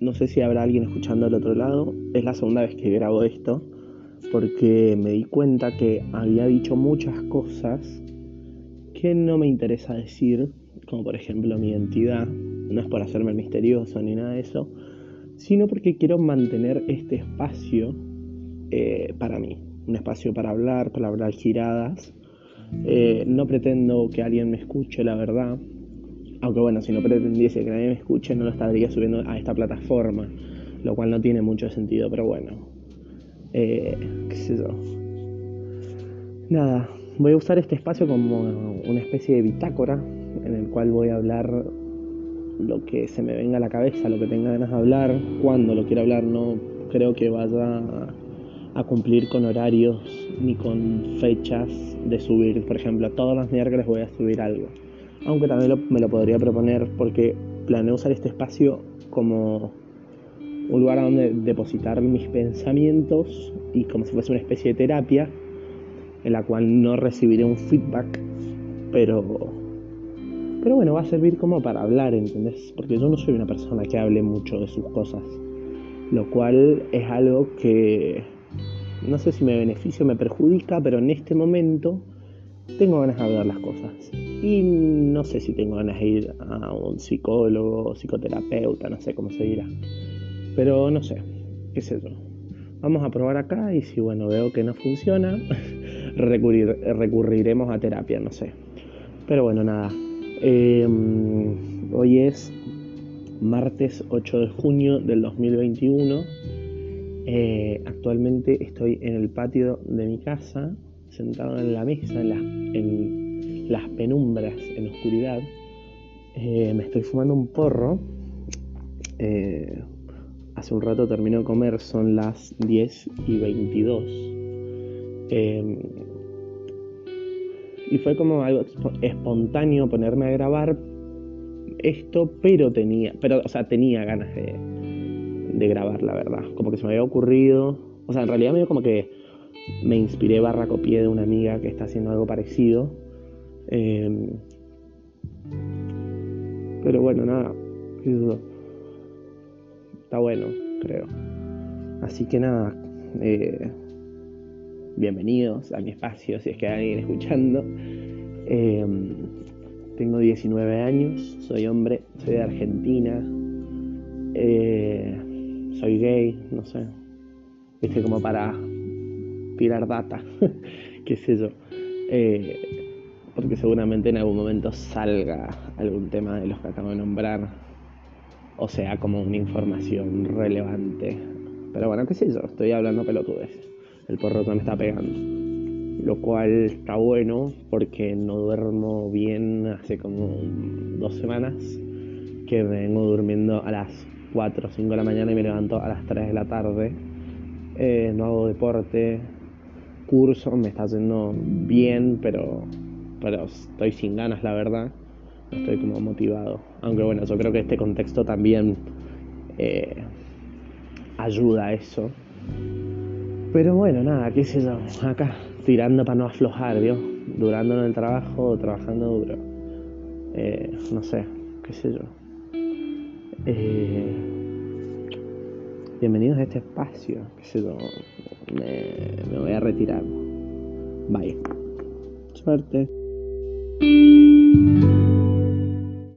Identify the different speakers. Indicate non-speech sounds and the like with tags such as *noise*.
Speaker 1: no sé si habrá alguien escuchando al otro lado. Es la segunda vez que grabo esto porque me di cuenta que había dicho muchas cosas que no me interesa decir, como por ejemplo mi identidad. No es por hacerme misterioso ni nada de eso, sino porque quiero mantener este espacio eh, para mí. Un espacio para hablar, para hablar giradas. Eh, no pretendo que alguien me escuche, la verdad. Aunque bueno, si no pretendiese que nadie me escuche, no lo estaría subiendo a esta plataforma, lo cual no tiene mucho sentido, pero bueno. Eh, ¿Qué sé yo? Nada, voy a usar este espacio como una especie de bitácora en el cual voy a hablar lo que se me venga a la cabeza, lo que tenga ganas de hablar, cuando lo quiero hablar, no creo que vaya a cumplir con horarios ni con fechas de subir. Por ejemplo, todos los miércoles voy a subir algo aunque también me lo podría proponer porque planeo usar este espacio como un lugar donde depositar mis pensamientos y como si fuese una especie de terapia en la cual no recibiré un feedback, pero pero bueno, va a servir como para hablar, ¿entendés? Porque yo no soy una persona que hable mucho de sus cosas, lo cual es algo que no sé si me beneficia o me perjudica, pero en este momento tengo ganas de hablar las cosas. Y no sé si tengo ganas de ir a un psicólogo, psicoterapeuta, no sé cómo se dirá. Pero no sé, qué sé yo. Vamos a probar acá y si bueno veo que no funciona, *laughs* recurriremos a terapia, no sé. Pero bueno, nada. Em, hoy es martes 8 de junio del 2021. Eh, actualmente estoy en el patio de mi casa sentado en la mesa, en, las penumbras, en oscuridad. Eh, me estoy fumando un porro. Eh, hace un rato terminé de comer, son las 10 y 22. Em, y fue como algo espontáneo ponerme a grabar esto, pero tenía, pero, o sea, tenía ganas de, de grabar, la verdad. Como que se me había ocurrido. O sea, en realidad me dio como que me inspiré barra copié de una amiga que está haciendo algo parecido. Em, pero bueno, nada, está bueno, creo. Así que nada, eh, bienvenidos a mi espacio, si es que hay alguien escuchando. Em, tengo 19 años, soy hombre, soy de Argentina, eh, soy gay, no sé. Viste, como para tirar data, *laughs* qué sé yo. Eh, porque seguramente en algún momento salga algún tema de los que acabo de nombrar, o sea, como una información relevante. Pero bueno, qué sé yo, estoy hablando pelotudes. El porro me está pegando. Lo cual está bueno porque no duermo bien hace como dos semanas. Que vengo durmiendo a las 4 o 5 de la mañana y me levanto a las 3 de la tarde. Eh, no hago deporte, curso, me está haciendo bien, pero, pero estoy sin ganas, la verdad. No estoy como motivado. Aunque bueno, yo creo que este contexto también eh, ayuda a eso. Pero bueno, nada, qué sé yo, acá tirando para no aflojar, ¿vio? Durando en el trabajo, trabajando duro. Eh, no sé, qué sé yo. Eh, bienvenidos a este espacio, qué sé yo, me, retirarnos. Bye. Suerte.